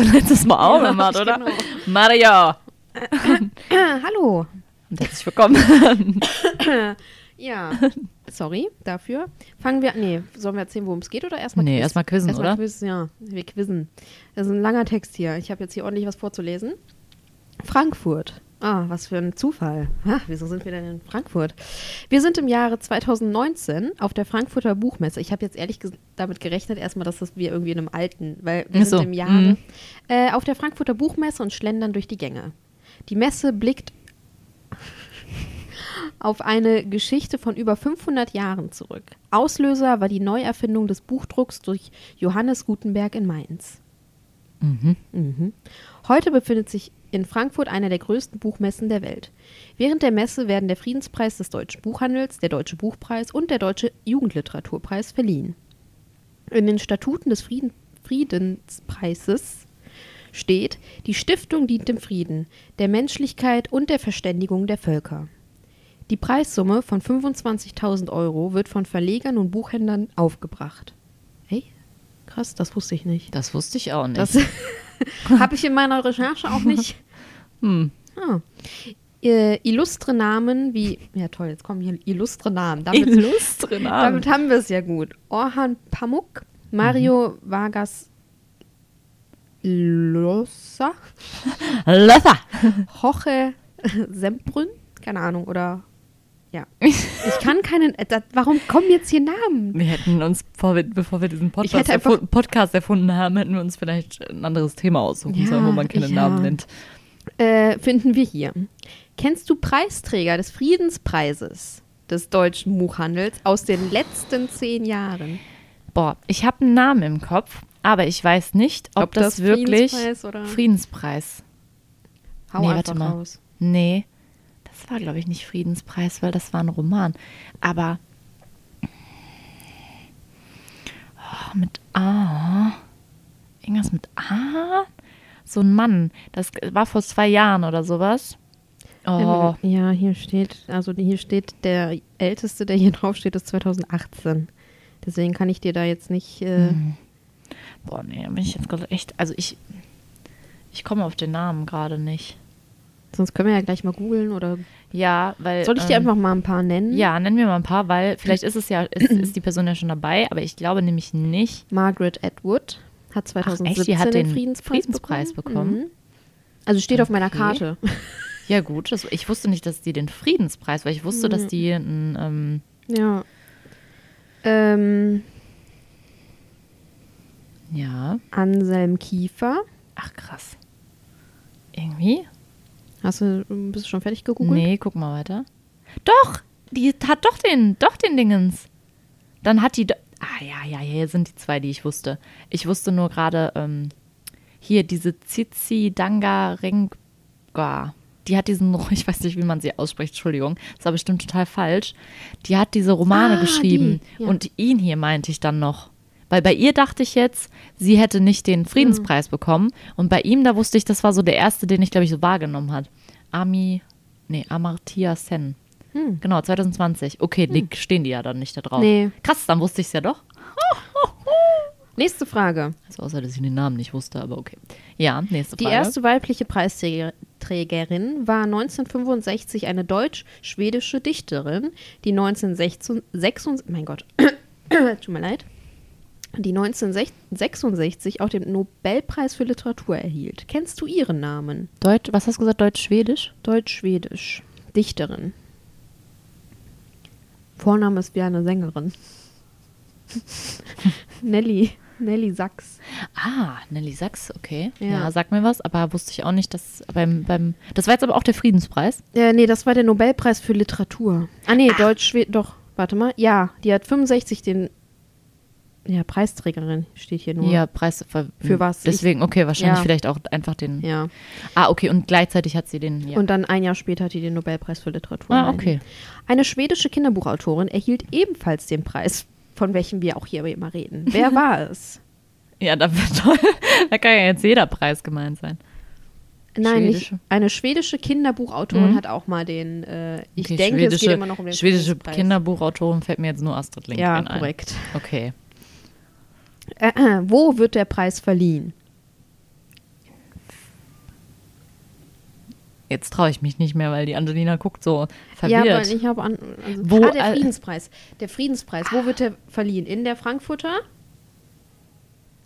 Du letztes Mal auch Ja, gemacht, oder? genau. Mario! Ah, hallo. Und herzlich willkommen. Ja, sorry dafür. Fangen wir, nee, sollen wir erzählen, worum es geht oder erstmal Nee, erstmal quizzen, Erstmal oder? Quiz, ja, wir quizzen. Das ist ein langer Text hier. Ich habe jetzt hier ordentlich was vorzulesen. Frankfurt. Ah, was für ein Zufall. Ah, wieso sind wir denn in Frankfurt? Wir sind im Jahre 2019 auf der Frankfurter Buchmesse. Ich habe jetzt ehrlich damit gerechnet, erstmal, dass das wir irgendwie in einem alten, weil wir so, sind im Jahre mhm. äh, auf der Frankfurter Buchmesse und schlendern durch die Gänge. Die Messe blickt auf eine Geschichte von über 500 Jahren zurück. Auslöser war die Neuerfindung des Buchdrucks durch Johannes Gutenberg in Mainz. Mhm. Mhm. Heute befindet sich in Frankfurt einer der größten Buchmessen der Welt. Während der Messe werden der Friedenspreis des deutschen Buchhandels, der Deutsche Buchpreis und der Deutsche Jugendliteraturpreis verliehen. In den Statuten des Frieden Friedenspreises steht, die Stiftung dient dem Frieden, der Menschlichkeit und der Verständigung der Völker. Die Preissumme von 25.000 Euro wird von Verlegern und Buchhändlern aufgebracht. Ey, krass, das wusste ich nicht. Das wusste ich auch nicht. Das habe ich in meiner Recherche auch nicht. hm. Ah. Äh, illustre Namen wie, ja toll, jetzt kommen hier illustre Namen. Damit, Illustre Namen. damit haben wir es ja gut. Orhan Pamuk, Mario Mhm. Vargas Llosa, Löffer. Jorge Sembrün, keine Ahnung, oder ja. Ich kann keinen, äh, da, warum kommen jetzt hier Namen? Wir hätten uns, bevor wir, bevor wir diesen Podcast, erfu Podcast erfunden haben, hätten wir uns vielleicht ein anderes Thema aussuchen Ja, sollen, wo man keine ja. Namen nennt. Äh, finden wir hier. Kennst du Preisträger des Friedenspreises des deutschen Buchhandels aus den letzten zehn Jahren? Boah, ich habe einen Namen im Kopf, aber ich weiß nicht, ob, Ob das, das wirklich Friedenspreis oder- Friedenspreis. Hau Nee, einfach warte mal. raus. Nee, das war, glaube ich, nicht Friedenspreis, weil das war ein Roman. Aber oh, mit A. Irgendwas mit A? So ein Mann. Das war vor zwei Jahren oder sowas. Oh, Ähm, Ja, hier steht, also hier steht, der älteste, der hier drauf steht, ist 2018. Deswegen kann ich dir da jetzt nicht. Äh, Hm. boah, nee, da bin ich jetzt gerade echt. Also ich. Ich komme auf den Namen gerade nicht. Sonst können wir ja gleich mal googeln oder. Ja, weil. Soll ich dir ähm, einfach mal ein paar nennen? Ja, nennen wir mal ein paar, weil vielleicht ist es ja, ist, ist die Person ja schon dabei, aber ich glaube nämlich nicht. Margaret Atwood hat 2017 die hat den, den Friedenspreis, Friedenspreis bekommen. bekommen? Mhm. Also steht auf meiner Okay. Karte. Ja, gut. Das, ich wusste nicht, dass die den Friedenspreis, weil ich wusste, dass die ein, ähm, Ja. Ähm, ja. Anselm Kiefer. Ach, krass. Irgendwie? Hast du, bist du schon fertig gegoogelt? Nee, guck mal weiter. Doch! Die hat doch den, doch den Dingens. Dann hat die. Ah, ja, ja, hier sind die zwei, die ich wusste. Ich wusste nur gerade, ähm, hier diese Zizi Danga Renga. Die hat diesen, ich weiß nicht, wie man sie ausspricht, Entschuldigung, das war bestimmt total falsch. Die hat diese Romane Ah, geschrieben. die, ja. Und ihn hier meinte ich dann noch. Weil bei ihr dachte ich jetzt, sie hätte nicht den Friedenspreis bekommen. Und bei ihm, da wusste ich, das war so der erste, den ich, glaube ich, so wahrgenommen hat. Ami, nee, Amartya Sen. Hm. Genau, 2020. Okay, die stehen die ja dann nicht da drauf. Nee. Krass, dann wusste ich es ja doch. Nächste Frage. Also außer, dass ich den Namen nicht wusste, aber okay. Ja, nächste Die Frage. erste weibliche Preisträgerin war 1965 eine deutsch-schwedische Dichterin, die 1966, mein Gott, tut mir leid, die 1966 auch den Nobelpreis für Literatur erhielt. Kennst du ihren Namen? Deutsch, was hast du gesagt? Deutsch-Schwedisch? Deutsch-schwedisch. Dichterin. Vorname ist wie eine Sängerin. Nelly. Nelly Sachs. Ah, Nelly Sachs, okay. Ja. Ja. sag mir was, aber wusste ich auch nicht, dass beim, beim. Das war jetzt aber auch der Friedenspreis. Äh, nee, das war der Nobelpreis für Literatur. Ah, nee, Deutsch, Schwed doch, warte mal. Ja, die hat 65 den ja, Preisträgerin steht hier nur. Ja, Preis für, Für was? Deswegen, okay, wahrscheinlich Ja. vielleicht auch einfach den. Ja. Ah, okay, und gleichzeitig hat sie den. Ja. Und dann ein Jahr später hat die den Nobelpreis für Literatur. ah, okay. Eine schwedische Kinderbuchautorin erhielt ebenfalls den Preis, von welchem wir auch hier immer reden. Wer war es? Ja, da. Da kann ja jetzt jeder Preis gemeint sein. Nein, nicht. Eine schwedische Kinderbuchautorin Mhm. hat auch mal den. Äh, ich Okay, denke, es schwedische, geht immer noch um den Schwedische. Kinderbuchautorin fällt mir jetzt nur Astrid Lindgren Ja, ein. korrekt. Okay. Äh, wo wird der Preis verliehen? Jetzt traue ich mich nicht mehr, weil die Angelina guckt so verwirrt. Ja, aber ich habe an. Also, Wo, ah, der Friedenspreis. Der Friedenspreis. Wo wird der verliehen? In der Frankfurter?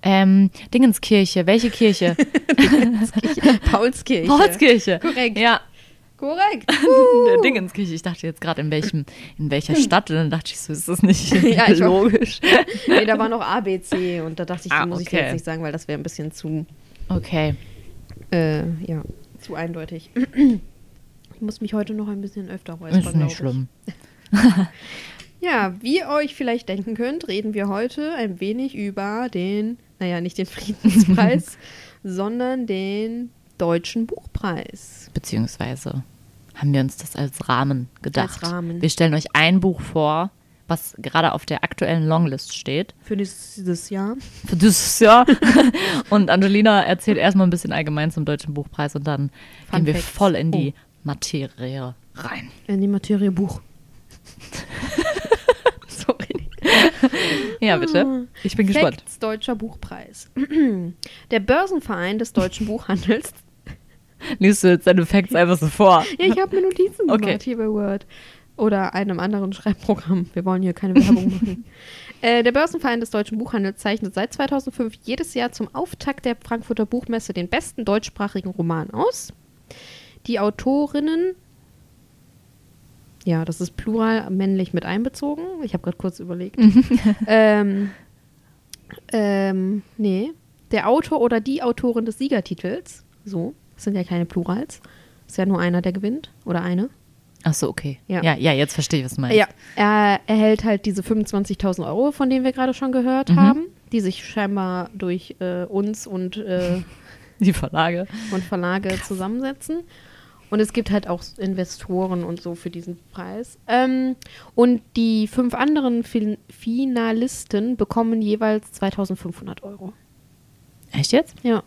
ähm, Dingenskirche, welche Kirche? Paulskirche. Paulskirche. Korrekt. Ja, Korrekt. der Dingenskirche. Ich dachte jetzt gerade in welchem, in welcher Stadt. Und dann dachte ich so, ist das nicht Ja, ich war- logisch? nee, da war noch A, B, C und da dachte ich, die Ah, muss ich dir okay. jetzt nicht sagen, weil das wäre ein bisschen zu, Okay. äh, ja, zu eindeutig. Ich muss mich heute noch ein bisschen öfter räuspern, Ist nicht ich. schlimm. Ja, wie ihr euch vielleicht denken könnt, reden wir heute ein wenig über den, naja, nicht den Friedenspreis, sondern den Deutschen Buchpreis. Beziehungsweise haben wir uns das als Rahmen gedacht. Als Rahmen. Wir stellen euch ein Buch vor, was gerade auf der aktuellen Longlist steht. Für dieses Jahr. Für dieses Jahr. Und Angelina erzählt erstmal ein bisschen allgemein zum Deutschen Buchpreis und dann Fun gehen wir Facts. voll in die Oh. Materie rein. In die Materie Buch. Sorry. Ja, bitte. Ich bin gespannt. Facts Deutscher Buchpreis. Der Börsenverein des deutschen Buchhandels. Liest du jetzt deine Facts einfach so vor? Ja, ich habe mir Notizen Okay. gemacht hier bei Word. Oder einem anderen Schreibprogramm. Wir wollen hier keine Werbung machen. Äh, der Börsenverein des deutschen Buchhandels zeichnet seit 2005 jedes Jahr zum Auftakt der Frankfurter Buchmesse den besten deutschsprachigen Roman aus. Die Autorinnen, ja, das ist plural männlich mit einbezogen. Ich habe gerade kurz überlegt. ähm, ähm, nee. Der Autor oder die Autorin des Siegertitels, so, das sind ja keine Plurals. Ist ja nur einer, der gewinnt. Oder eine. Ach so, okay. Ja. Ja, ja, jetzt verstehe ich, was du meinst. Ja, er erhält halt diese 25.000 Euro, von denen wir gerade schon gehört Mhm. haben, die sich scheinbar durch äh, uns und, äh, Die Verlage. und Verlage zusammensetzen. Und es gibt halt auch Investoren und so für diesen Preis. Ähm, und die fünf anderen fin Finalisten bekommen jeweils 2.500 Euro. Echt jetzt? Ja.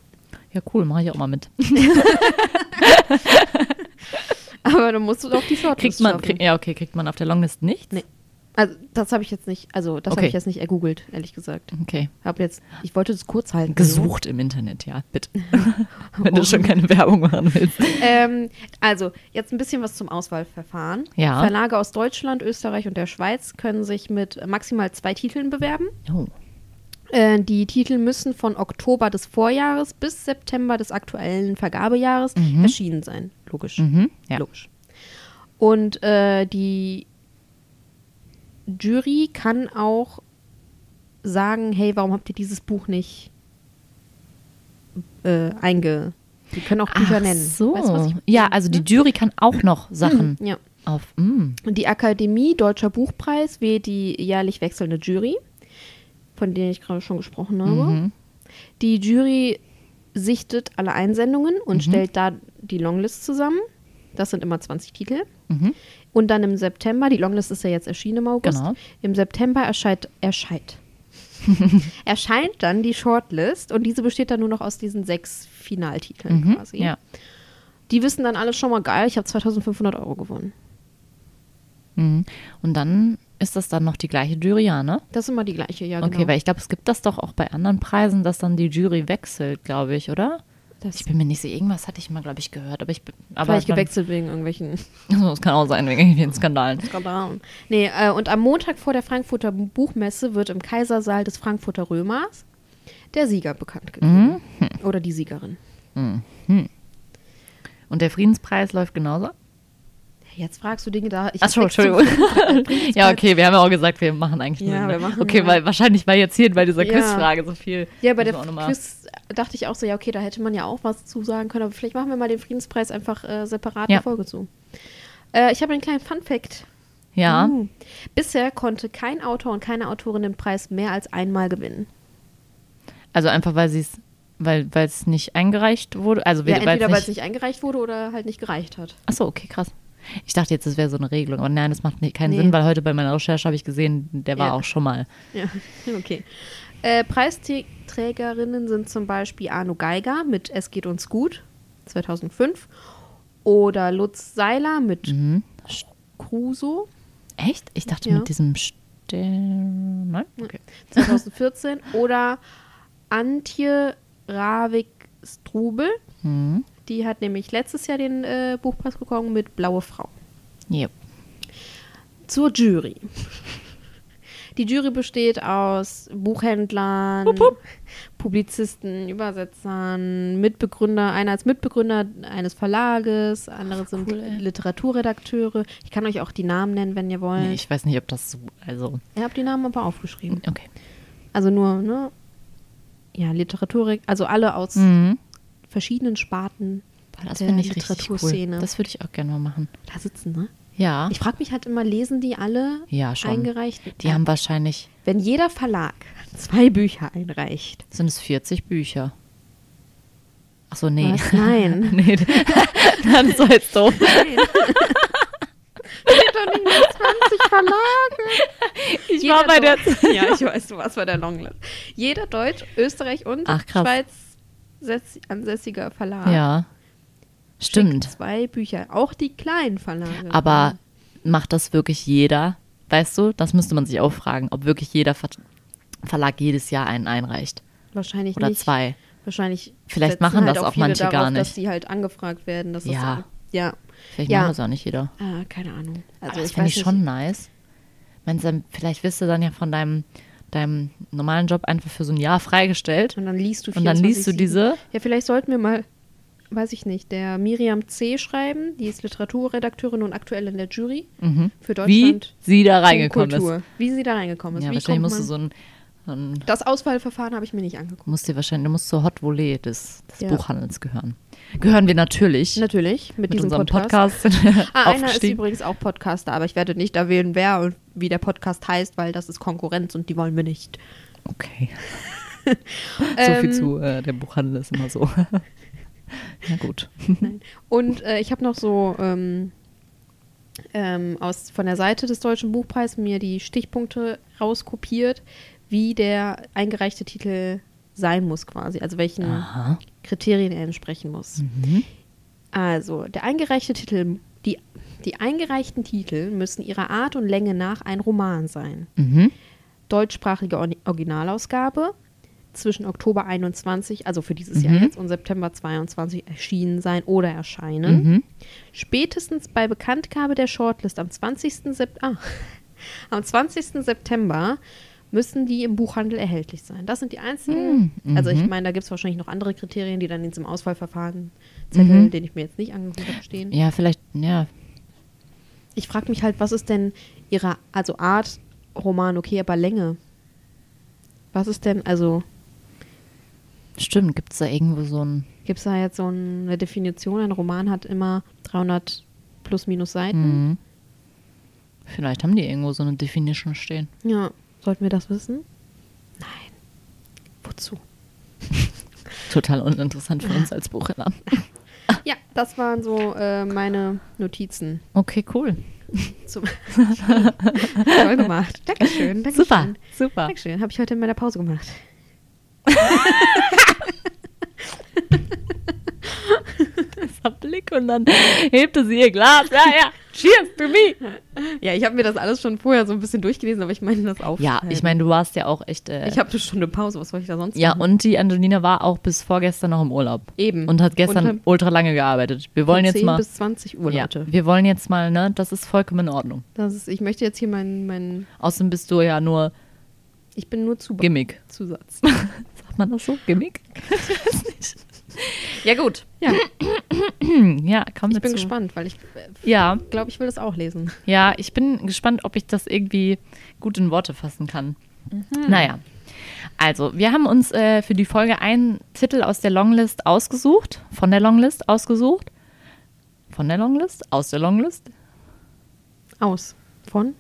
Ja, cool, mache ich auch mal mit. Aber dann musst du doch die Shortlist Kriegt man, krieg, ja, okay, kriegt man auf der Longlist nichts? Nee. Also das habe ich jetzt nicht, also das habe Okay. ich jetzt nicht ergoogelt, ehrlich gesagt. Okay. Hab jetzt, ich wollte das kurz halten. Gesucht im Internet, ja, bitte. Wenn du schon keine Werbung machen willst. Ähm, also, jetzt ein bisschen was zum Auswahlverfahren. Ja. Verlage aus Deutschland, Österreich und der Schweiz können sich mit maximal zwei Titeln bewerben. Oh. Äh, die Titel müssen von Oktober des Vorjahres bis September des aktuellen Vergabejahres erschienen sein. Logisch. Mhm. Ja. Logisch. Und äh, die Jury kann auch sagen, hey, warum habt ihr dieses Buch nicht äh, einge... Die können auch Bücher Ach nennen. so. Weißt was ich ja, also die Jury kann auch noch Sachen Ja. auf. Mm. Und die Akademie Deutscher Buchpreis wählt die jährlich wechselnde Jury, von der ich gerade schon gesprochen habe. Mhm. Die Jury sichtet alle Einsendungen Mhm. und stellt da die Longlist zusammen. Das sind immer 20 Titel. Mhm. Und dann im September, die Longlist ist ja jetzt erschienen im August. Genau. Im September erscheint, erscheint, erscheint dann die Shortlist und diese besteht dann nur noch aus diesen sechs Finaltiteln Mhm. quasi. Ja. Die wissen dann alle schon mal geil, ich habe 2500 Euro gewonnen. Mhm. Und dann ist das dann noch die gleiche Jury, ja, ne? Das ist immer die gleiche, ja Okay, genau. weil ich glaube, es gibt das doch auch bei anderen Preisen, dass dann die Jury wechselt, glaube ich, oder? Das Ich bin mir nicht sicher, irgendwas hatte ich mal, glaube ich, gehört, aber ich bin. Aber Vielleicht gewechselt wegen irgendwelchen Also, das kann auch sein, wegen irgendwelchen Skandalen. Skandalen. Nee, äh, und am Montag vor der Frankfurter Buchmesse wird im Kaisersaal des Frankfurter Römers der Sieger bekannt gegeben. Mhm. Oder die Siegerin. Und der Friedenspreis läuft genauso? Jetzt fragst du Dinge da. Ich Achso, Entschuldigung. ja, okay, wir haben ja auch gesagt, wir machen eigentlich Ja, nur. wir machen okay, ja- weil wahrscheinlich war jetzt hier bei dieser Ja. Quizfrage so viel. Ja, bei der Quiz dachte ich auch so, ja, okay, da hätte man ja auch was zu sagen können, aber vielleicht machen wir mal den Friedenspreis einfach äh, separat eine Folge zu. Äh, ich habe einen kleinen Fun-Fact Ja. Uh. Bisher konnte kein Autor und keine Autorin den Preis mehr als einmal gewinnen. Also einfach, weil sie es, weil es nicht eingereicht wurde. Also Ja, weil entweder weil es es nicht eingereicht wurde oder halt nicht gereicht hat. Achso, okay, krass. Ich dachte jetzt, das wäre so eine Regelung. Aber nein, das macht nicht, keinen Nee. Sinn, weil heute bei meiner Recherche habe ich gesehen, der war Ja. auch schon mal. Ja, okay. Äh, Preisträgerinnen sind zum Beispiel Arno Geiger mit Es geht uns gut, 2005. Oder Lutz Seiler mit Mhm. Crusoe, Echt? Ich dachte Ja. mit diesem Stern. Nein? okay. 2014. Oder Antje Ravik-Strubel. Mhm. Die hat nämlich letztes Jahr den äh, Buchpreis bekommen mit Blaue Frau. Yep. Zur Jury. Die Jury besteht aus Buchhändlern, Publizisten, Übersetzern, Mitbegründer, einer als Mitbegründer eines Verlages, andere sind cool. Literaturredakteure. Ich kann euch auch die Namen nennen, wenn ihr wollt. Nee, ich weiß nicht, ob das so. Also, ich habe die Namen aber aufgeschrieben. okay. Also nur, ne? Ja, Literatur, also alle aus Mhm. Verschiedenen Sparten Boah, das der ich richtig cool. Literaturszene. Das würde ich auch gerne mal machen. da sitzen, ne? Ja. Ich frage mich halt immer, lesen die alle Ja, schon. eingereicht? Die haben wahrscheinlich, Wenn jeder Verlag zwei Bücher einreicht. sind es 40 Bücher. Achso, nee. Was? Nein. nee, das war jetzt doof. Nein. Steht doch nicht mehr 20 Verlage. Ich Jeder war bei der. Ja, ich weiß, du warst bei der Longlist. Jeder Deutsch, Österreich und Ach, krass. Schweiz ansässiger Verlag. Ja. schickt Stimmt. Zwei Bücher. Auch die kleinen Verlage. Aber macht das wirklich jeder? Weißt du, das müsste man sich auch fragen, ob wirklich jeder Ver Verlag jedes Jahr einen einreicht. wahrscheinlich Oder nicht. zwei. Wahrscheinlich Vielleicht machen halt das auch viele manche darauf, gar dass nicht. die halt angefragt werden. Dass Ja. Das, ja. Vielleicht Ja. machen das auch nicht jeder. Ah, keine Ahnung. Also Aber das ich finde ich nicht. schon nice. Meinst du, vielleicht wirst du dann ja von deinem, deinem normalen Job einfach für so ein Jahr freigestellt. Und dann liest du Und dann liest du 24/7. diese. Ja, vielleicht sollten wir mal, weiß ich nicht, der Miriam C. schreiben. Die ist Literaturredakteurin und aktuell in der Jury Mhm. für Wie Deutschland. sie da reingekommen ist. Wie sie da reingekommen ist. Ja, Wie wahrscheinlich musst du so ein, ein das Auswahlverfahren habe ich mir nicht angeguckt. musst dir wahrscheinlich, du musst zur Hot Volley des, des Ja. Buchhandels gehören. Gehören wir natürlich Natürlich, mit, mit diesem unserem Podcast. Podcast, Ah, einer ist übrigens auch Podcaster, aber ich werde nicht erwähnen, wer und wie der Podcast heißt, weil das ist Konkurrenz und die wollen wir nicht. Okay. so viel Ähm, zu, äh, der Buchhandel ist immer so. Na gut. Und äh, ich habe noch so ähm, ähm, aus, von der Seite des Deutschen Buchpreises mir die Stichpunkte rauskopiert, wie der eingereichte Titel sein muss quasi, also welchen Aha. Kriterien er entsprechen muss. Mhm. Also, der eingereichte Titel, die, die eingereichten Titel müssen ihrer Art und Länge nach ein Roman sein. Mhm. Deutschsprachige Or- Originalausgabe zwischen Oktober 21, also für dieses Mhm. Jahr jetzt, und September 22 erschienen sein oder erscheinen. Mhm. Spätestens bei Bekanntgabe der Shortlist am 20. Sep ah, am 20. September müssen die im Buchhandel erhältlich sein. Das sind die einzigen. Mhm. Also ich meine, da gibt es wahrscheinlich noch andere Kriterien, die dann in diesem Auswahlverfahren Zettel, Mhm. den ich mir jetzt nicht angeguckt habe, stehen. Ja, vielleicht, ja. Ich frage mich halt, was ist denn ihre, also Art Roman, okay, aber Länge? Was ist denn, also Stimmt, gibt es da irgendwo so ein. gibt es da jetzt so eine Definition? Ein Roman hat immer 300 plus minus Seiten. Mhm. Vielleicht haben die irgendwo so eine Definition stehen. Ja, sollten wir das wissen? Nein. Wozu? Total uninteressant für uns als Buchhändler. Ja, das waren so äh, meine Notizen. Okay, cool. Zum Toll gemacht. Dankeschön. Dankeschön. Super, super. Dankeschön. Habe ich heute in meiner Pause gemacht. Dieser Blick und dann hebte sie ihr Glas. Ja, ja. Cheers to me. Ja, ich habe mir das alles schon vorher so ein bisschen durchgelesen, aber ich meine das auch. Ja, ich meine, du warst ja auch echt. Äh, ich habe eine Stunde Pause. Was soll ich da sonst ja, machen? und die Angelina war auch bis vorgestern noch im Urlaub. Eben. Und hat gestern Und ultra lange gearbeitet. Wir wollen von jetzt 10 mal. bis 20 Uhr, Ja, Leute. wir wollen jetzt mal, ne? Das ist vollkommen in Ordnung. Das ist, ich möchte jetzt hier meinen, meinen Außerdem bist du ja nur ich bin nur zu Gimmick. Zusatz. Sagt man das so? Gimmick? ich weiß nicht. Ja, gut. Ja, Ja, komm ich bin gespannt, weil ich Ja, glaube, ich will das auch lesen. ja, ich bin gespannt, ob ich das irgendwie gut in Worte fassen kann. Mhm. Naja. Also, wir haben uns äh, für die Folge einen Titel aus der Longlist ausgesucht. Von der Longlist ausgesucht. Von der Longlist? Aus der Longlist? Aus. Von?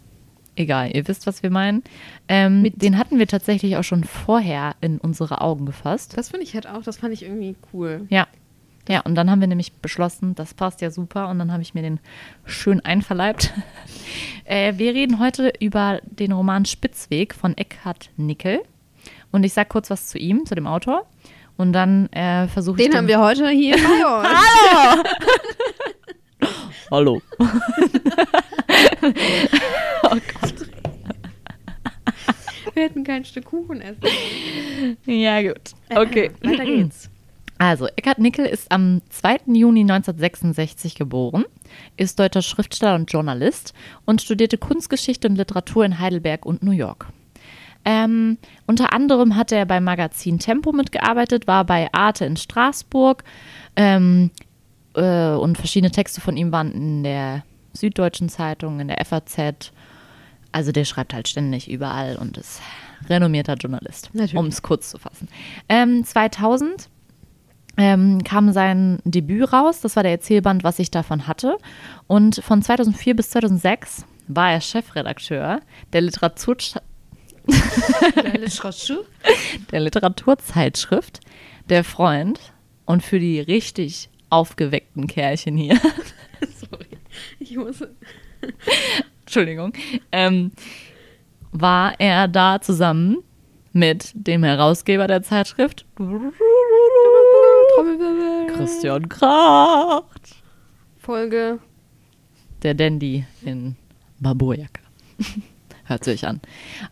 Egal, ihr wisst, was wir meinen. Ähm, Mit- den hatten wir tatsächlich auch schon vorher in unsere Augen gefasst. Das finde ich halt auch, das fand ich irgendwie cool. Ja. Ja, und dann haben wir nämlich beschlossen, das passt ja super und dann habe ich mir den schön einverleibt. äh, wir reden heute über den Roman Spitzweg von Eckhard Nickel. Und ich sage kurz was zu ihm, zu dem Autor. Und dann äh, versuche ich. Den haben wir heute hier bei uns. Hallo. Wir hätten kein Stück Kuchen essen. Ja, gut. Okay. Weiter geht's. Also, Eckhard Nickel ist am 2. Juni 1966 geboren, ist deutscher Schriftsteller und Journalist und studierte Kunstgeschichte und Literatur in Heidelberg und New York. Ähm, unter anderem hat er beim Magazin Tempo mitgearbeitet, war bei Arte in Straßburg ähm, äh, und verschiedene Texte von ihm waren in der Süddeutschen Zeitung, in der FAZ. Also der schreibt halt ständig überall und ist renommierter Journalist, um es kurz zu fassen. Ähm, 2000 ähm, kam sein Debüt raus. Das war der Erzählband, was ich davon hatte. Und von 2004 bis 2006 war er Chefredakteur der, Literatur der Literaturzeitschrift Der Freund. Und für die richtig aufgeweckten Kerlchen hier, Sorry. Ich muss. Entschuldigung, ähm, war er da zusammen mit dem Herausgeber der Zeitschrift. Christian Kracht. Folge. der Dandy in Barbourjacke. Hört sich an.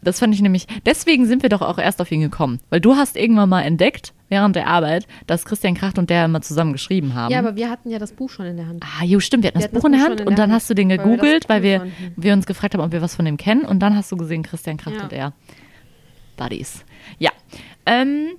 Das fand ich nämlich, deswegen sind wir doch auch erst auf ihn gekommen. Weil du hast irgendwann mal entdeckt, während der Arbeit, dass Christian Kracht und der immer zusammen geschrieben haben. Ja, aber wir hatten ja das Buch schon in der Hand. ah, jo, stimmt, wir hatten Wir das hatten Buch in der Hand in und der dann Hand, hast du den weil wir gegoogelt, weil wir, wir uns gefragt haben, ob wir was von dem kennen und dann hast du gesehen, Christian Kracht Ja. und er. Buddies. Ja, ähm,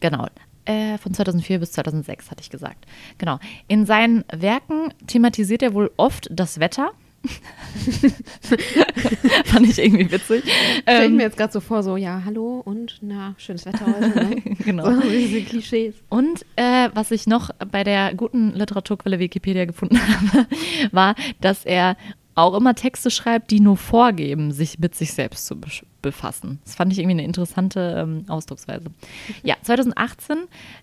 genau. Äh, von 2004 bis 2006 hatte ich gesagt. Genau. In seinen Werken thematisiert er wohl oft das Wetter. Fand ich irgendwie witzig. Stell ich Ähm, mir jetzt gerade so vor, so, ja, hallo und na, schönes Wetter heute. Ne? genau. So diese Klischees. Und äh, was ich noch bei der guten Literaturquelle Wikipedia gefunden habe, war, dass er auch immer Texte schreibt, die nur vorgeben, sich mit sich selbst zu befassen. Das fand ich irgendwie eine interessante ähm, Ausdrucksweise. Ja, 2018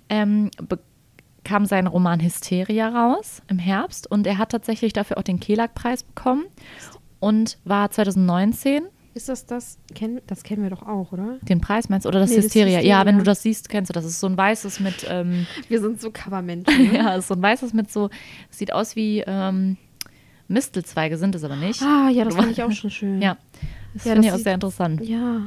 ähm, kam sein Roman Hysteria raus im Herbst und er hat tatsächlich dafür auch den Kelag-Preis bekommen und war 2019 Ist das das? Kenn, das kennen wir doch auch, oder? den Preis meinst du? oder das Nee, das Hysteria? Ja, Hysteria. wenn du das siehst, kennst du das. Ist so ein weißes mit ähm, Wir sind so Covermenschen. Ne? Ja, ist so ein weißes mit so, sieht aus wie ähm, Mistelzweige, sind es aber nicht. Ah, ja, das fand ich auch schon schön. Ja, das Ja, finde ich auch sehr interessant. Ja.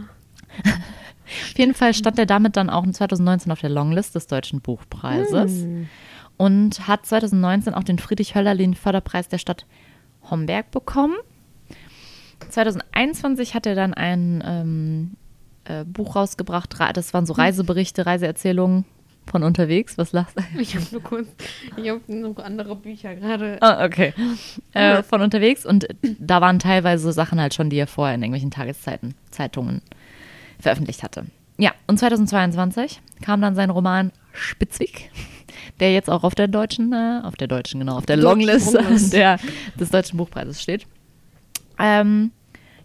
Auf jeden Fall stand er damit dann auch in 2019 auf der Longlist des Deutschen Buchpreises Hm. und hat 2019 auch den Friedrich-Höllerlin-Förderpreis der Stadt Homberg bekommen. 2021 hat er dann ein ähm, äh, Buch rausgebracht, das waren so Reiseberichte, Reiseerzählungen von unterwegs. Was lachst du? Ich habe nur kurz, ich habe noch andere Bücher gerade. Ah, okay. Äh, von unterwegs und da waren teilweise Sachen halt schon, die er vorher in irgendwelchen Tageszeiten, Zeitungen veröffentlicht hatte. Ja, und 2022 kam dann sein Roman Spitzwig, der jetzt auch auf der deutschen, äh, auf der deutschen, genau, auf der Longlist der, des Deutschen Buchpreises steht. Ähm,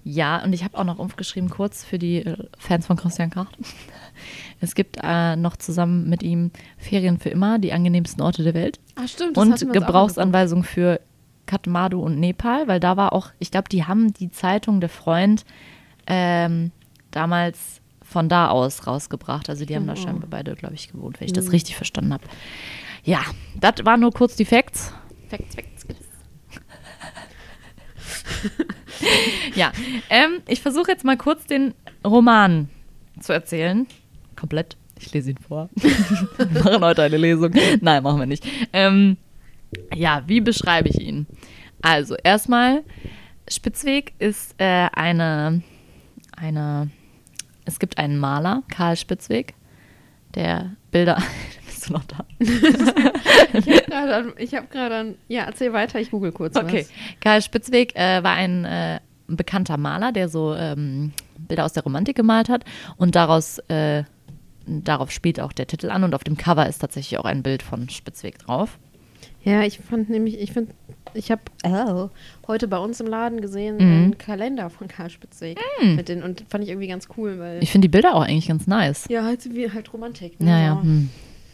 ja, und ich habe auch noch aufgeschrieben, kurz für die äh, Fans von Christian Kracht. Es gibt äh, noch zusammen mit ihm Ferien für immer, die angenehmsten Orte der Welt Ah, stimmt. und Gebrauchsanweisung für Kathmandu und Nepal, weil da war auch, ich glaube, die haben die Zeitung Der Freund ähm, damals von da aus rausgebracht. Also die haben da Oh. scheinbar beide, glaube ich, gewohnt, wenn ich das richtig verstanden habe. Ja, das waren nur kurz die Facts. Facts, Facts, Facts. Ja, ähm, ich versuche jetzt mal kurz den Roman zu erzählen. Komplett. Ich lese ihn vor. wir machen heute eine Lesung. Nein, machen wir nicht. Ähm, ja, wie beschreibe ich ihn? Also, erstmal, Spitzweg ist äh, eine, eine, es gibt einen Maler, Karl Spitzweg, der Bilder, bist du noch da? Ich habe gerade, an- ja, erzähl weiter, ich google kurz Okay. Karl Spitzweg äh, war ein äh, bekannter Maler, der so ähm, Bilder aus der Romantik gemalt hat und daraus äh, darauf spielt auch der Titel an und auf dem Cover ist tatsächlich auch ein Bild von Spitzweg drauf. Ja, ich fand nämlich, ich finde, ich habe oh, heute bei uns im Laden gesehen Mhm. einen Kalender von Karl Spitzweg mit den und fand ich irgendwie ganz cool, weil Ich finde die Bilder auch eigentlich ganz nice. ja halt wie halt Romantik. Ne? Ja, ja. Hm.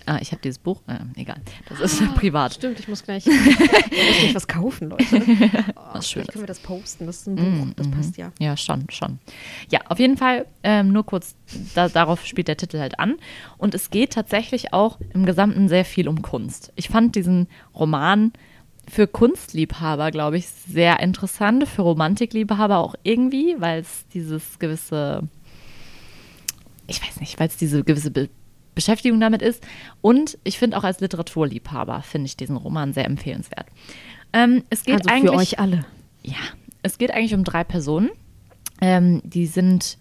Ah, ich habe dieses Buch. Äh, egal. Das ist privat. Stimmt, ich muss gleich, ich muss was kaufen, Leute. Oh, Was vielleicht Schönes. können wir das posten. Das ist ein Buch, das passt ja. Ja, schon, schon. Ja, auf jeden Fall, ähm, nur kurz, da, darauf spielt der Titel halt an. Und es geht tatsächlich auch im Gesamten sehr viel um Kunst. Ich fand diesen Roman für Kunstliebhaber, glaube ich, sehr interessant, für Romantikliebhaber auch irgendwie, weil es dieses gewisse, ich weiß nicht, weil es diese gewisse Be Beschäftigung damit ist. Und ich finde auch als Literaturliebhaber finde ich diesen Roman sehr empfehlenswert. Ähm, es geht Also eigentlich für euch alle. ja, es geht eigentlich um drei Personen. Ähm, die sind,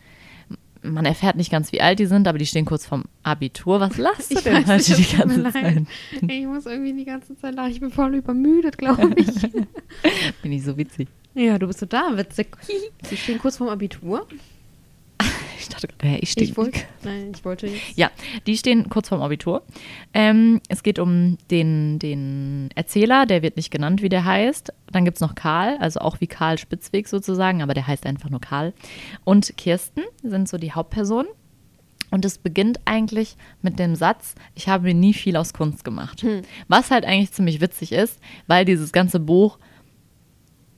man erfährt nicht ganz, wie alt die sind, aber die stehen kurz vorm Abitur. Was lachst du Ich denn heute nicht, die ganze. Zeit? Ich muss irgendwie die ganze Zeit lachen. Ich bin voll übermüdet, glaube ich. Bin ich so witzig. ja, du bist total witzig. Sie stehen kurz vorm Abitur. Ich dachte gerade, ja, ich stehe. Ich wollte, nein, ich wollte jetzt. Ja, die stehen kurz vorm Abitur. Ähm, es geht um den, den Erzähler, der wird nicht genannt, wie der heißt. Dann gibt es noch Karl, also auch wie Karl Spitzweg sozusagen, aber der heißt einfach nur Karl. Und Kirsten sind so die Hauptpersonen. Und es beginnt eigentlich mit dem Satz, ich habe nie viel aus Kunst gemacht. Was halt eigentlich ziemlich witzig ist, weil dieses ganze Buch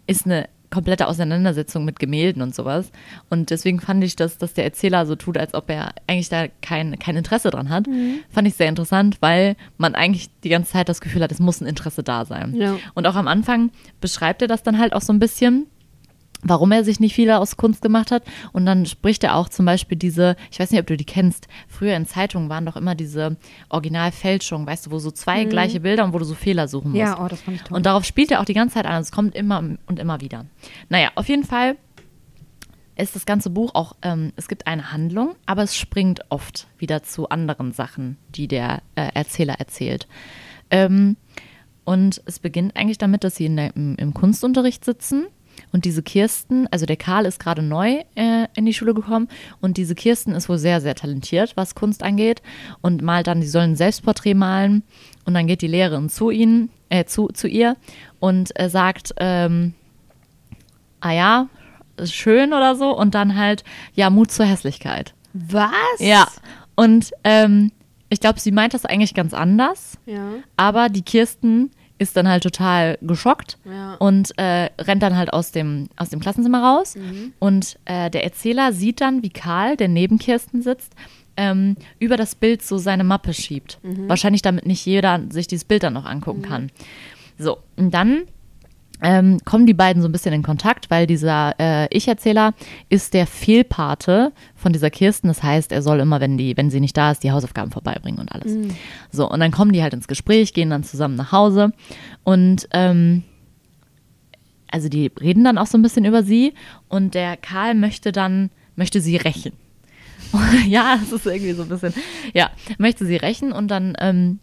ist eine komplette Auseinandersetzung mit Gemälden und sowas. Und deswegen fand ich, dass, dass der Erzähler so tut, als ob er eigentlich da kein, kein Interesse dran hat. Fand ich sehr interessant, weil man eigentlich die ganze Zeit das Gefühl hat, es muss ein Interesse da sein. Ja. Und auch am Anfang beschreibt er das dann halt auch so ein bisschen warum er sich nicht viel aus Kunst gemacht hat. Und dann spricht er auch zum Beispiel diese, ich weiß nicht, ob du die kennst, früher in Zeitungen waren doch immer diese Originalfälschungen, weißt du, wo so zwei gleiche Bilder und wo du so Fehler suchen musst. Ja, oh, das fand ich toll. Und darauf spielt er auch die ganze Zeit an. Es kommt immer und immer wieder. Naja, auf jeden Fall ist das ganze Buch auch, ähm, es gibt eine Handlung, aber es springt oft wieder zu anderen Sachen, die der äh, Erzähler erzählt. Ähm, und es beginnt eigentlich damit, dass sie in der, im, im Kunstunterricht sitzen. Und diese Kirsten, also der Karl ist gerade neu äh, in die Schule gekommen und diese Kirsten ist wohl sehr, sehr talentiert, was Kunst angeht und malt dann, die sollen ein Selbstporträt malen und dann geht die Lehrerin zu ihnen, äh, zu, zu ihr und äh, sagt, ähm, ah ja, ist schön oder so und dann halt, ja, Mut zur Hässlichkeit. Was? Ja, und ähm, ich glaube, sie meint das eigentlich ganz anders, Ja. aber die Kirsten ist dann halt total geschockt Ja. und äh, rennt dann halt aus dem, aus dem Klassenzimmer raus. Und äh, der Erzähler sieht dann, wie Karl, der neben Kirsten sitzt, ähm, über das Bild so seine Mappe schiebt. Wahrscheinlich damit nicht jeder sich dieses Bild dann noch angucken kann. So, und dann ähm, kommen die beiden so ein bisschen in Kontakt, weil dieser äh, Ich-Erzähler ist der Fehlpate von dieser Kirsten. Das heißt, er soll immer, wenn, die, wenn sie nicht da ist, die Hausaufgaben vorbeibringen und alles. So, und dann kommen die halt ins Gespräch, gehen dann zusammen nach Hause und ähm, also die reden dann auch so ein bisschen über sie und der Karl möchte dann, möchte sie rächen. ja, es ist irgendwie so ein bisschen, ja, möchte sie rächen und dann ähm,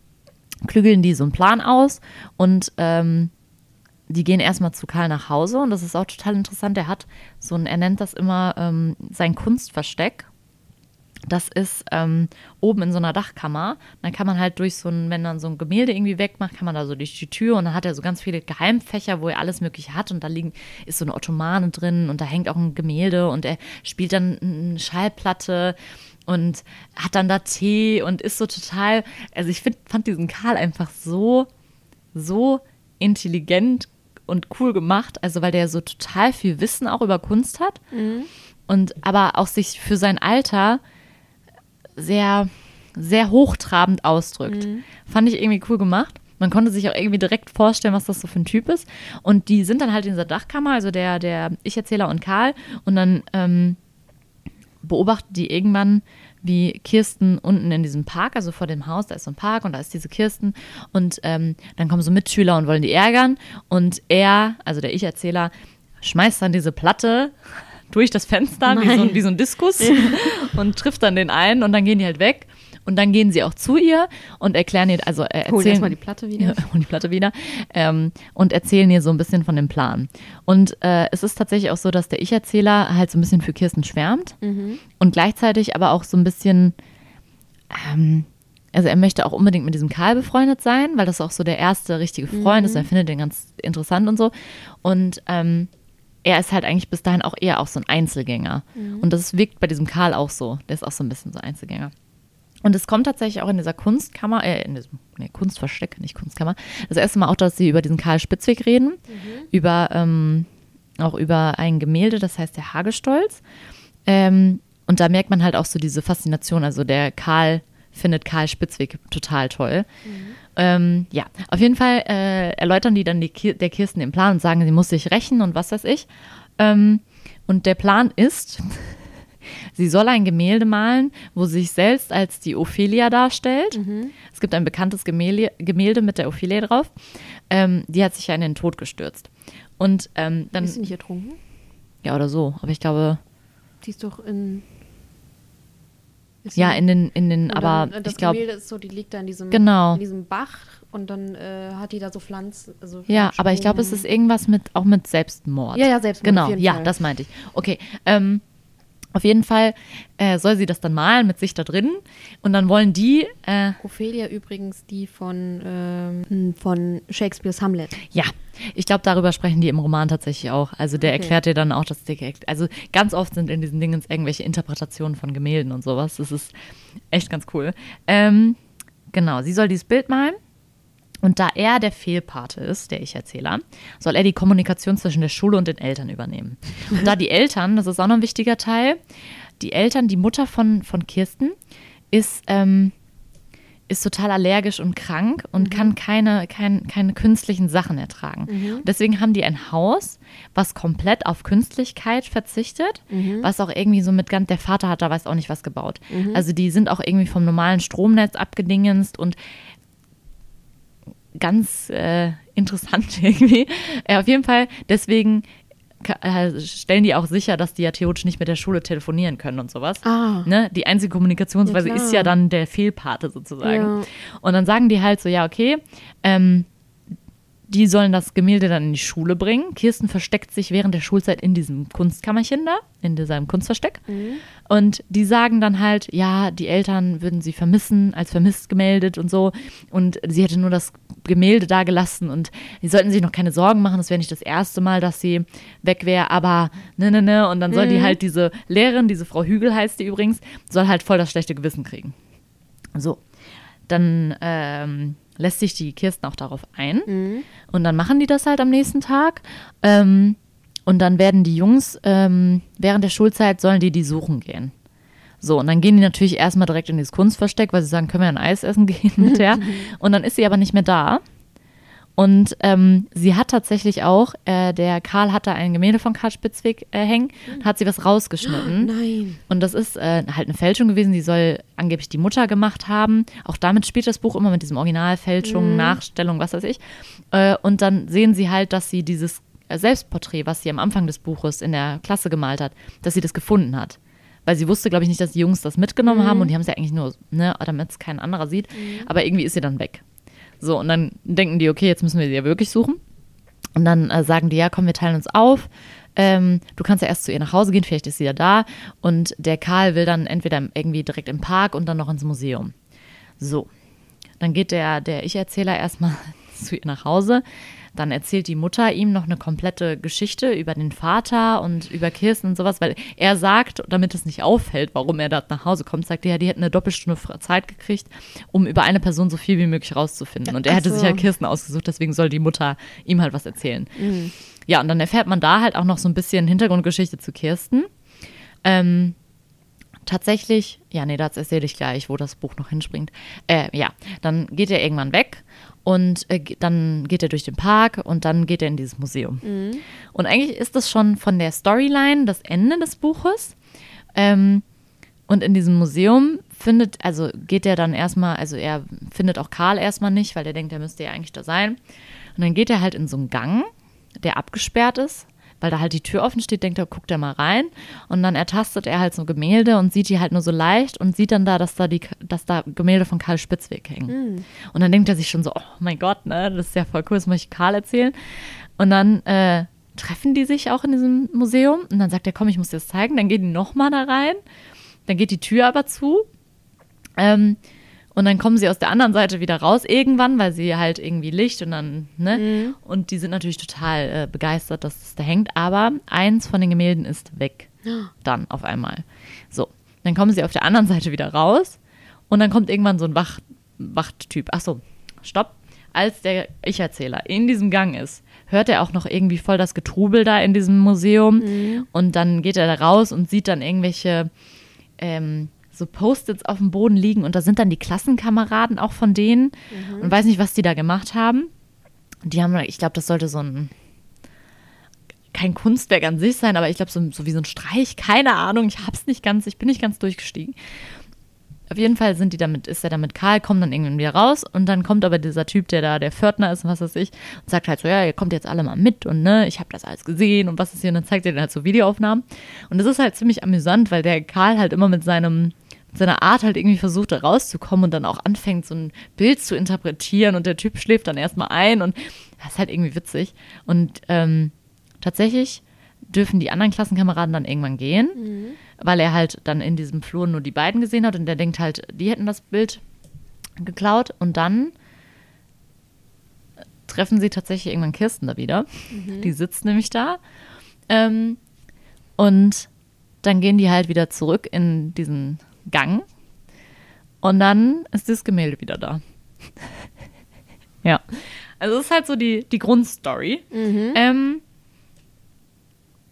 klügeln die so einen Plan aus und ähm, die gehen erstmal zu Karl nach Hause und das ist auch total interessant. Er hat so ein, er nennt das immer ähm, sein Kunstversteck. Das ist ähm, oben in so einer Dachkammer. Dann kann man halt durch so ein, wenn man so ein Gemälde irgendwie wegmacht, kann man da so durch die Tür und dann hat er so ganz viele Geheimfächer, wo er alles Mögliche hat und da liegen, ist so eine Ottomane drin und da hängt auch ein Gemälde und er spielt dann eine Schallplatte und hat dann da Tee und ist so total, also ich find, fand diesen Karl einfach so, so intelligent und cool gemacht, also weil der so total viel Wissen auch über Kunst hat und aber auch sich für sein Alter sehr, sehr hochtrabend ausdrückt. Fand ich irgendwie cool gemacht. Man konnte sich auch irgendwie direkt vorstellen, was das so für ein Typ ist. Und die sind dann halt in dieser Dachkammer, also der, der Ich-Erzähler und Karl. Und dann ähm, beobachten die irgendwann, wie Kirsten unten in diesem Park, also vor dem Haus, da ist so ein Park und da ist diese Kirsten. Und ähm, dann kommen so Mitschüler und wollen die ärgern. Und er, also der Ich-Erzähler, schmeißt dann diese Platte durch das Fenster, wie so, wie so ein Diskus, und trifft dann den einen und dann gehen die halt weg. Und dann gehen sie auch zu ihr und erklären ihr, also äh, Holen erzählen erstmal die Platte wieder. ja, und die Platte wieder ähm, und erzählen ihr so ein bisschen von dem Plan. Und äh, es ist tatsächlich auch so, dass der Ich-Erzähler halt so ein bisschen für Kirsten schwärmt und gleichzeitig aber auch so ein bisschen ähm, also er möchte auch unbedingt mit diesem Karl befreundet sein, weil das auch so der erste richtige Freund ist. Mhm. Er findet den ganz interessant und so. Und ähm, er ist halt eigentlich bis dahin auch eher auch so ein Einzelgänger. Mhm. Und das wirkt bei diesem Karl auch so. Der ist auch so ein bisschen so Einzelgänger. Und es kommt tatsächlich auch in dieser Kunstkammer, äh, in diesem nee, Kunstversteck, nicht Kunstkammer, das erste Mal auch, dass sie über diesen Karl Spitzweg reden, über ähm, auch über ein Gemälde, das heißt der Hagestolz. Ähm, und da merkt man halt auch so diese Faszination. Also der Karl findet Karl Spitzweg total toll. Ähm, ja, auf jeden Fall äh, erläutern die dann die Kir der Kirsten den Plan und sagen, sie muss sich rächen und was weiß ich. Ähm, und der Plan ist, sie soll ein Gemälde malen, wo sie sich selbst als die Ophelia darstellt. Es gibt ein bekanntes Gemälde, Gemälde mit der Ophelia drauf. Ähm, die hat sich ja in den Tod gestürzt. Und ähm, dann, Ist sie nicht ertrunken? ja oder so, aber ich glaube, Die ist doch in. Ist ja, sie- in den, in den, aber dann, äh, das ich glaube, Gemälde ist so, die liegt da in diesem, Genau. in diesem Bach und dann äh, hat die da so Pflanzen. Also ja, aber ich glaube, es ist irgendwas mit, auch mit Selbstmord. Ja, ja, Selbstmord, Genau, ja, Fall. das meinte ich. Okay, ähm, auf jeden Fall äh, soll sie das dann malen mit sich da drin und dann wollen die, äh, Ophelia übrigens die von, ähm, von Shakespeares Hamlet. ja, ich glaube, darüber sprechen die im Roman tatsächlich auch. Also der Okay. erklärt dir dann auch, dass der, also ganz oft sind in diesen Dingen irgendwelche Interpretationen von Gemälden und sowas. Das ist echt ganz cool. Ähm, genau, sie soll dieses Bild malen. Und da er der Fehlpate ist, der Ich-Erzähler, soll er die Kommunikation zwischen der Schule und den Eltern übernehmen. Und da die Eltern, das ist auch noch ein wichtiger Teil, die Eltern, die Mutter von, von Kirsten, ist, ähm, ist total allergisch und krank und kann keine, kein, keine künstlichen Sachen ertragen. Und deswegen haben die ein Haus, was komplett auf Künstlichkeit verzichtet, was auch irgendwie so mit ganz, der Vater hat da weiß auch nicht was gebaut. Also die sind auch irgendwie vom normalen Stromnetz abgedingenst und ganz äh, interessant irgendwie. Äh, auf jeden Fall, deswegen äh, stellen die auch sicher, dass die ja theoretisch nicht mit der Schule telefonieren können und sowas. Ah. Ne? Die einzige Kommunikationsweise Ja, ist ja dann der Fehlpate sozusagen. Ja. Und dann sagen die halt so, ja, okay, ähm, die sollen das Gemälde dann in die Schule bringen. Kirsten versteckt sich während der Schulzeit in diesem Kunstkammerchen da, in diesem Kunstversteck. Und die sagen dann halt, ja, die Eltern würden sie vermissen, als vermisst gemeldet und so. Und sie hätte nur das Gemälde da gelassen und sie sollten sich noch keine Sorgen machen, das wäre nicht das erste Mal, dass sie weg wäre, aber ne, ne, ne. Und dann soll die halt diese Lehrerin, diese Frau Hügel heißt die übrigens, soll halt voll das schlechte Gewissen kriegen. So, dann ähm, lässt sich die Kirsten auch darauf ein. Und dann machen die das halt am nächsten Tag. Ähm, und dann werden die Jungs, ähm, während der Schulzeit sollen die die suchen gehen. So, und dann gehen die natürlich erstmal direkt in dieses Kunstversteck, weil sie sagen, können wir ein Eis essen gehen mit der. Und dann ist sie aber nicht mehr da. Und ähm, sie hat tatsächlich auch, äh, der Karl hatte ein Gemälde von Karl Spitzweg äh, hängen, hat sie was rausgeschnitten. Nein. Und das ist äh, halt eine Fälschung gewesen, die soll angeblich die Mutter gemacht haben. Auch damit spielt das Buch immer mit diesem Originalfälschung, Nachstellung, was weiß ich. Äh, und dann sehen sie halt, dass sie dieses äh, Selbstporträt, was sie am Anfang des Buches in der Klasse gemalt hat, dass sie das gefunden hat. Weil sie wusste, glaube ich, nicht, dass die Jungs das mitgenommen haben und die haben es ja eigentlich nur, ne, damit es kein anderer sieht. Aber irgendwie ist sie dann weg. So, und dann denken die, okay, jetzt müssen wir sie ja wirklich suchen. Und dann äh, sagen die, ja, komm, wir teilen uns auf. Ähm, du kannst ja erst zu ihr nach Hause gehen, vielleicht ist sie ja da. Und der Karl will dann entweder irgendwie direkt im Park und dann noch ins Museum. So, dann geht der, der Ich-Erzähler erstmal zu ihr nach Hause. Dann erzählt die Mutter ihm noch eine komplette Geschichte über den Vater und über Kirsten und sowas, weil er sagt, damit es nicht auffällt, warum er da nach Hause kommt, sagt er, ja, die hätten eine Doppelstunde Zeit gekriegt, um über eine Person so viel wie möglich rauszufinden. Und er hätte sich so. ja Kirsten ausgesucht, deswegen soll die Mutter ihm halt was erzählen. Ja, und dann erfährt man da halt auch noch so ein bisschen Hintergrundgeschichte zu Kirsten. Ähm, tatsächlich, ja, nee, das erzähle ich gleich, wo das Buch noch hinspringt. Äh, ja, dann geht er irgendwann weg und äh, dann geht er durch den Park und dann geht er in dieses Museum. Und eigentlich ist das schon von der Storyline das Ende des Buches. Ähm, und in diesem Museum findet, also geht er dann erstmal, also er findet auch Karl erstmal nicht, weil er denkt, er müsste ja eigentlich da sein. Und dann geht er halt in so einen Gang, der abgesperrt ist, weil da halt die Tür offen steht, denkt er, guckt er mal rein. Und dann ertastet er halt so Gemälde und sieht die halt nur so leicht und sieht dann da, dass da die, dass da Gemälde von Karl Spitzweg hängen. Und dann denkt er sich schon so, oh mein Gott, ne, das ist ja voll cool, das möchte ich Karl erzählen. Und dann äh, treffen die sich auch in diesem Museum und dann sagt er, komm, ich muss dir das zeigen. Dann gehen die nochmal da rein. Dann geht die Tür aber zu. Ähm, Und dann kommen sie aus der anderen Seite wieder raus irgendwann, weil sie halt irgendwie Licht und dann, ne? Mhm. Und die sind natürlich total äh, begeistert, dass es da hängt. Aber eins von den Gemälden ist weg. Dann auf einmal. So, dann kommen sie auf der anderen Seite wieder raus und dann kommt irgendwann so ein Wach Wachttyp. Ach so, stopp. Als der Ich-Erzähler in diesem Gang ist, hört er auch noch irgendwie voll das Getrubel da in diesem Museum. Und dann geht er da raus und sieht dann irgendwelche ähm, so Post-its auf dem Boden liegen. Und da sind dann die Klassenkameraden auch von denen. Und weiß nicht, was die da gemacht haben. Und die haben, ich glaube, das sollte so ein kein Kunstwerk an sich sein, aber ich glaube, so, so wie so ein Streich, keine Ahnung, ich hab's nicht ganz, ich bin nicht ganz durchgestiegen. Auf jeden Fall sind die damit, ist er dann mit Karl, kommt dann irgendwann wieder raus und dann kommt aber dieser Typ, der da der Pförtner ist und was weiß ich, und sagt halt so, ja, ihr kommt jetzt alle mal mit und ne, ich habe das alles gesehen und was ist hier und dann zeigt er dann halt so Videoaufnahmen und das ist halt ziemlich amüsant, weil der Karl halt immer mit seinem seiner Art halt irgendwie versucht, da rauszukommen und dann auch anfängt, so ein Bild zu interpretieren und der Typ schläft dann erstmal ein und das ist halt irgendwie witzig. Und ähm, tatsächlich dürfen die anderen Klassenkameraden dann irgendwann gehen, weil er halt dann in diesem Flur nur die beiden gesehen hat und der denkt halt, die hätten das Bild geklaut und dann treffen sie tatsächlich irgendwann Kirsten da wieder. Die sitzt nämlich da. Ähm, und dann gehen die halt wieder zurück in diesen Gang und dann ist das Gemälde wieder da. ja. Also es ist halt so die, die Grundstory. Ähm,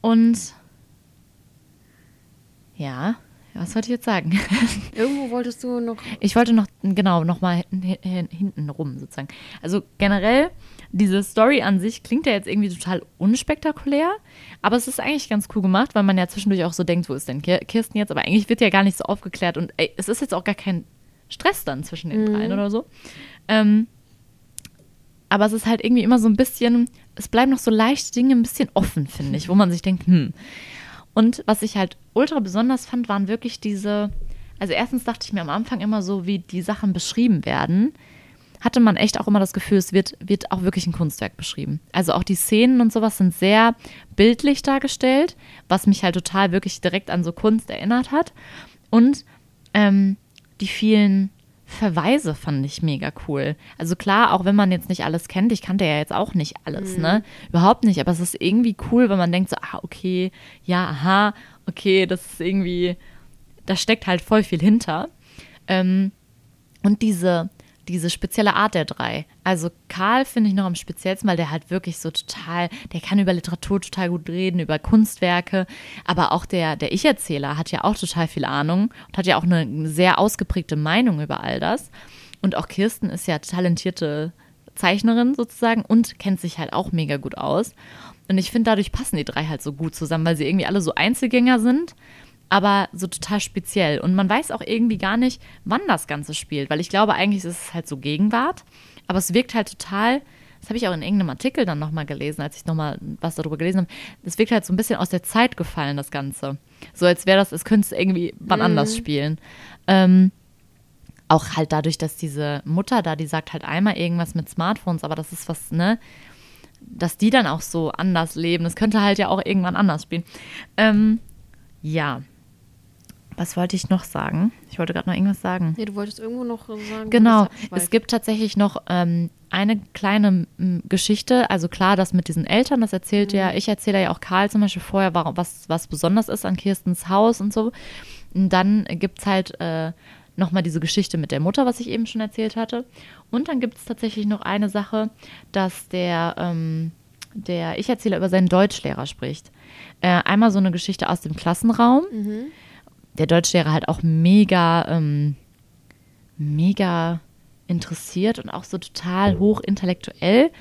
und ja, was wollte ich jetzt sagen? Irgendwo wolltest du noch. Ich wollte noch, genau, noch mal hinten, hin- hinten rum sozusagen. Also generell, diese Story an sich klingt ja jetzt irgendwie total unspektakulär, aber es ist eigentlich ganz cool gemacht, weil man ja zwischendurch auch so denkt, wo ist denn Kir- Kirsten jetzt? Aber eigentlich wird ja gar nicht so aufgeklärt und ey, es ist jetzt auch gar kein Stress dann zwischen den dreien oder so. Ähm, aber es ist halt irgendwie immer so ein bisschen, es bleiben noch so leichte Dinge ein bisschen offen, finde ich, wo man sich denkt, hm. Und was ich halt ultra besonders fand, waren wirklich diese, also erstens dachte ich mir am Anfang immer so, wie die Sachen beschrieben werden, hatte man echt auch immer das Gefühl, es wird, wird auch wirklich ein Kunstwerk beschrieben. Also auch die Szenen und sowas sind sehr bildlich dargestellt, was mich halt total wirklich direkt an so Kunst erinnert hat. Und ähm, die vielen Verweise fand ich mega cool. Also klar, auch wenn man jetzt nicht alles kennt, ich kannte ja jetzt auch nicht alles, ne? Überhaupt nicht, aber es ist irgendwie cool, wenn man denkt so, ah, okay, ja, aha, okay, das ist irgendwie, da steckt halt voll viel hinter. Ähm, und diese, diese spezielle Art der drei. Also Karl finde ich noch am speziellsten, weil der halt wirklich so total, der kann über Literatur total gut reden, über Kunstwerke, aber auch der, der Ich-Erzähler hat ja auch total viel Ahnung und hat ja auch eine sehr ausgeprägte Meinung über all das. Und auch Kirsten ist ja talentierte Zeichnerin sozusagen und kennt sich halt auch mega gut aus. Und ich finde, dadurch passen die drei halt so gut zusammen, weil sie irgendwie alle so Einzelgänger sind, aber so total speziell. Und man weiß auch irgendwie gar nicht, wann das Ganze spielt, weil ich glaube, eigentlich ist es halt so Gegenwart, aber es wirkt halt total, das habe ich auch in irgendeinem Artikel dann nochmal gelesen, als ich nochmal was darüber gelesen habe, es wirkt halt so ein bisschen aus der Zeit gefallen, das Ganze. So als wäre das, es könnte es irgendwie wann anders spielen. Ähm, auch halt dadurch, dass diese Mutter da, die sagt halt einmal irgendwas mit Smartphones, aber das ist was, ne, dass die dann auch so anders leben. Das könnte halt ja auch irgendwann anders spielen. Ähm, ja. Was wollte ich noch sagen? Ich wollte gerade noch irgendwas sagen. Nee, du wolltest irgendwo noch sagen. Genau, es gibt tatsächlich noch ähm, eine kleine m, Geschichte. Also klar, das mit diesen Eltern, das erzählt ja, ich erzähle ja auch Karl zum Beispiel vorher, warum, was, was besonders ist an Kirstens Haus und so. Und dann gibt es halt äh, nochmal diese Geschichte mit der Mutter, was ich eben schon erzählt hatte. Und dann gibt es tatsächlich noch eine Sache, dass der, ähm, der Ich-Erzähler über seinen Deutschlehrer spricht. Äh, einmal so eine Geschichte aus dem Klassenraum. Der Deutschlehrer halt auch mega, ähm, mega interessiert und auch so total hochintellektuell.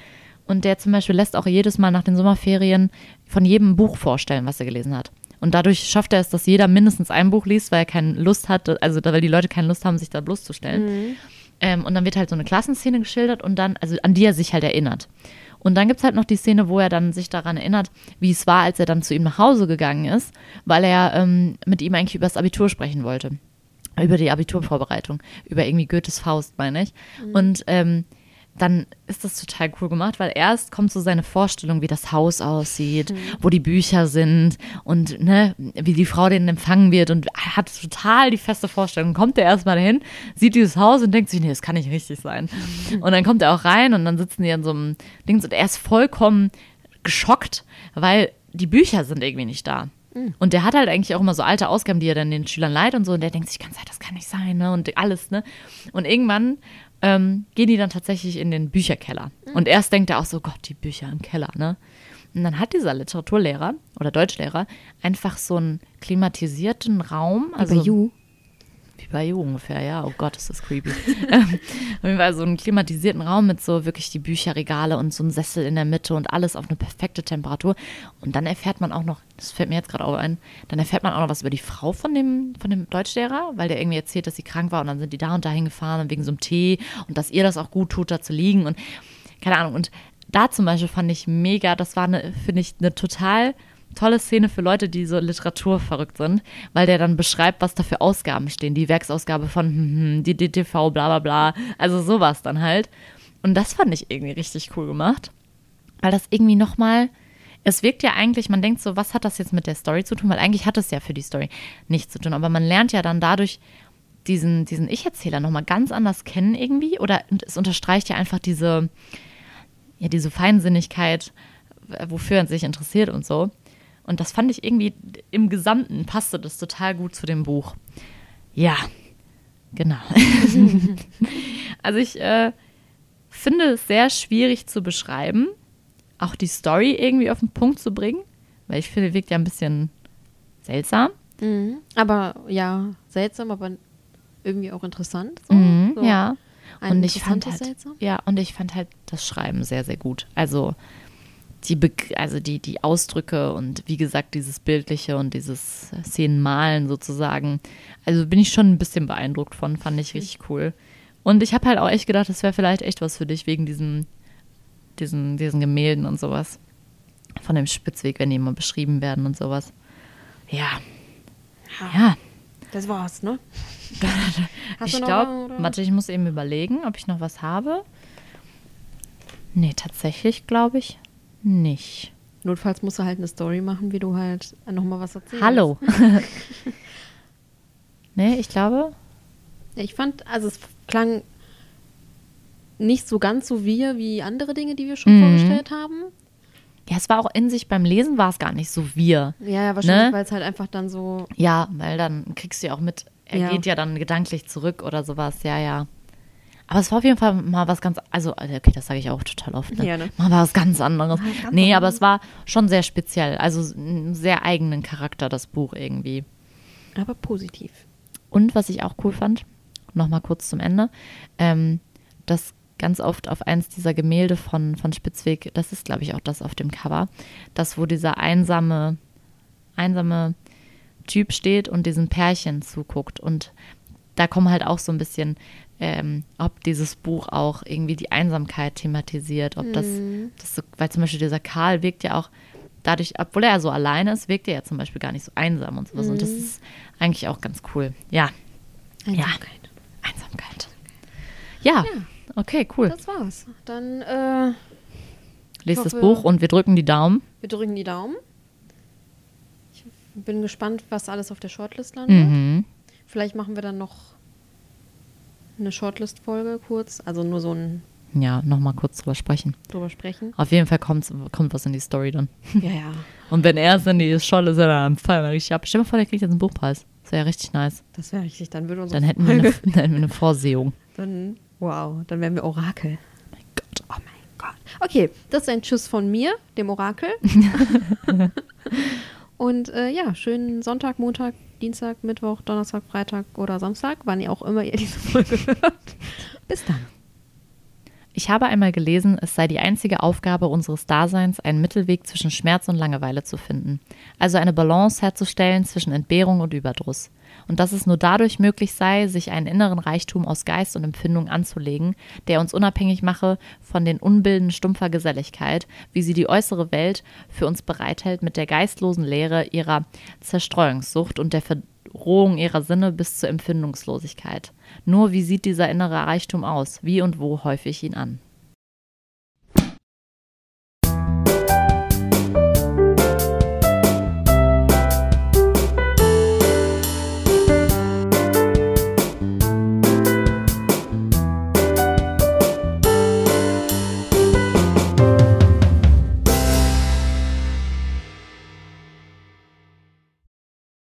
Und der zum Beispiel lässt auch jedes Mal nach den Sommerferien von jedem Buch vorstellen, was er gelesen hat. Und dadurch schafft er es, dass jeder mindestens ein Buch liest, weil er keine Lust hat, also weil die Leute keine Lust haben, sich da bloßzustellen. Ähm, und dann wird halt so eine Klassenszene geschildert und dann, also an die er sich halt erinnert. Und dann gibt es halt noch die Szene, wo er dann sich daran erinnert, wie es war, als er dann zu ihm nach Hause gegangen ist, weil er ähm, mit ihm eigentlich über das Abitur sprechen wollte. Über die Abiturvorbereitung, über irgendwie Goethes Faust, meine ich. Und ähm, dann ist das total cool gemacht, weil erst kommt so seine Vorstellung, wie das Haus aussieht, wo die Bücher sind und ne, wie die Frau den empfangen wird und er hat total die feste Vorstellung. Kommt er erstmal dahin, sieht dieses Haus und denkt sich, nee, das kann nicht richtig sein. Und dann kommt er auch rein und dann sitzen die in so einem Dings und er ist vollkommen geschockt, weil die Bücher sind irgendwie nicht da. Und der hat halt eigentlich auch immer so alte Ausgaben, die er dann den Schülern leiht und so. Und der denkt sich ganz das kann nicht sein, ne? Und alles, ne? Und irgendwann ähm, gehen die dann tatsächlich in den Bücherkeller. Und erst denkt er auch so, Gott, die Bücher im Keller, ne? Und dann hat dieser Literaturlehrer oder Deutschlehrer einfach so einen klimatisierten Raum. Also, Bei You. Wie bei You ungefähr, ja. Oh Gott, ist das creepy. Ähm, Auf jeden Fall so einen klimatisierten Raum mit so wirklich die Bücherregale und so einem Sessel in der Mitte und alles auf eine perfekte Temperatur. Und dann erfährt man auch noch, das fällt mir jetzt gerade auch ein, dann erfährt man auch noch was über die Frau von dem, von dem Deutschlehrer, weil der irgendwie erzählt, dass sie krank war und dann sind die da und dahin gefahren und wegen so einem Tee und dass ihr das auch gut tut, da zu liegen und keine Ahnung. Und da zum Beispiel fand ich mega, das war finde ich, eine total tolle Szene für Leute, die so literaturverrückt sind, weil der dann beschreibt, was da für Ausgaben stehen. Die Werksausgabe von hm, hm, die DTV, bla bla bla. Also sowas dann halt. Und das fand ich irgendwie richtig cool gemacht, weil das irgendwie nochmal, es wirkt ja eigentlich, man denkt so, was hat das jetzt mit der Story zu tun? Weil eigentlich hat es ja für die Story nichts zu tun, aber man lernt ja dann dadurch diesen, diesen Ich-Erzähler nochmal ganz anders kennen irgendwie oder es unterstreicht ja einfach diese, ja, diese Feinsinnigkeit, wofür er sich interessiert und so. Und das fand ich irgendwie im Gesamten passte das total gut zu dem Buch. Ja, genau. also ich äh, finde es sehr schwierig zu beschreiben, auch die Story irgendwie auf den Punkt zu bringen, weil ich finde, wirkt ja ein bisschen seltsam. Mhm. Aber ja, seltsam, aber irgendwie auch interessant. So. Mhm, so. Ja. Ein und ich fand halt, Seltsam. ja, und ich fand halt das Schreiben sehr, sehr gut. Also die, Beg- also die, die Ausdrücke und wie gesagt, dieses Bildliche und dieses Szenenmalen sozusagen. Also bin ich schon ein bisschen beeindruckt von, fand ich richtig cool. Und ich habe halt auch echt gedacht, das wäre vielleicht echt was für dich wegen diesen, diesen, diesen Gemälden und sowas. Von dem Spitzweg, wenn die immer beschrieben werden und sowas. Ja. Ja. Das war's, ne? Ich glaube, warte, ich muss eben überlegen, ob ich noch was habe. Nee, tatsächlich glaube ich nicht. Notfalls musst du halt eine Story machen, wie du halt nochmal was erzählst. Hallo. nee, ich glaube. Ich fand, also es klang nicht so ganz so wir wie andere Dinge, die wir schon Mhm. vorgestellt haben. Ja, es war auch in sich beim Lesen war es gar nicht so wir. Ja, ja, wahrscheinlich, Ne? weil es halt einfach dann so. Ja, weil dann kriegst du ja auch mit, er Ja. geht ja dann gedanklich zurück oder sowas, ja, ja. Aber es war auf jeden Fall mal was ganz, also, okay, das sage ich auch total oft, ne? Ja, ne? Mal was ganz anderes. Mal ganz nee, aber es war schon sehr speziell, also einen sehr eigenen Charakter, das Buch irgendwie. Aber positiv. Und was ich auch cool fand, nochmal kurz zum Ende, ähm, dass ganz oft auf eins dieser Gemälde von, von Spitzweg, das ist glaube ich auch das auf dem Cover, das wo dieser einsame, einsame Typ steht und diesem Pärchen zuguckt. Und da kommen halt auch so ein bisschen, ähm, ob dieses Buch auch irgendwie die Einsamkeit thematisiert, ob das, das so, weil zum Beispiel dieser Karl wirkt ja auch dadurch, obwohl er so alleine ist, wirkt er ja zum Beispiel gar nicht so einsam und sowas. Und das ist eigentlich auch ganz cool. Ja, Einsamkeit. Einsamkeit. Ja, okay, cool. Das war's. Dann, äh, Lest das Buch und wir drücken die Daumen. wir drücken die Daumen. Ich bin gespannt, was alles auf der Shortlist landet. Mhm. Vielleicht machen wir dann noch eine Shortlist-Folge kurz, also nur so ein Ja, nochmal kurz drüber sprechen. drüber sprechen. Auf jeden Fall kommt, kommt was in die Story dann. Ja, ja. Und wenn er es in die Scholle ist, dann fallen wir richtig ab. Stell dir mal vor, der kriegt jetzt einen Buchpreis. Das wäre ja richtig nice. Das wäre richtig. Dann würde unsere Dann hätten wir eine, dann hätten wir eine Vorsehung. Dann, wow, dann wären wir Orakel. Mein Gott. Oh mein Gott. Okay, das ist ein Tschüss von mir, dem Orakel. Und äh, ja, schönen Sonntag, Montag, Dienstag, Mittwoch, Donnerstag, Freitag oder Samstag, wann ihr auch immer ihr diese Folge hört. Bis dann. Ich habe einmal gelesen, es sei die einzige Aufgabe unseres Daseins, einen Mittelweg zwischen Schmerz und Langeweile zu finden. Also eine Balance herzustellen zwischen Entbehrung und Überdruss. Und dass es nur dadurch möglich sei, sich einen inneren Reichtum aus Geist und Empfindung anzulegen, der uns unabhängig mache von den Unbilden stumpfer Geselligkeit, wie sie die äußere Welt für uns bereithält mit der geistlosen Lehre ihrer Zerstreuungssucht und der Verrohung ihrer Sinne bis zur Empfindungslosigkeit. Nur wie sieht dieser innere Reichtum aus? Wie und wo häufe ich ihn an?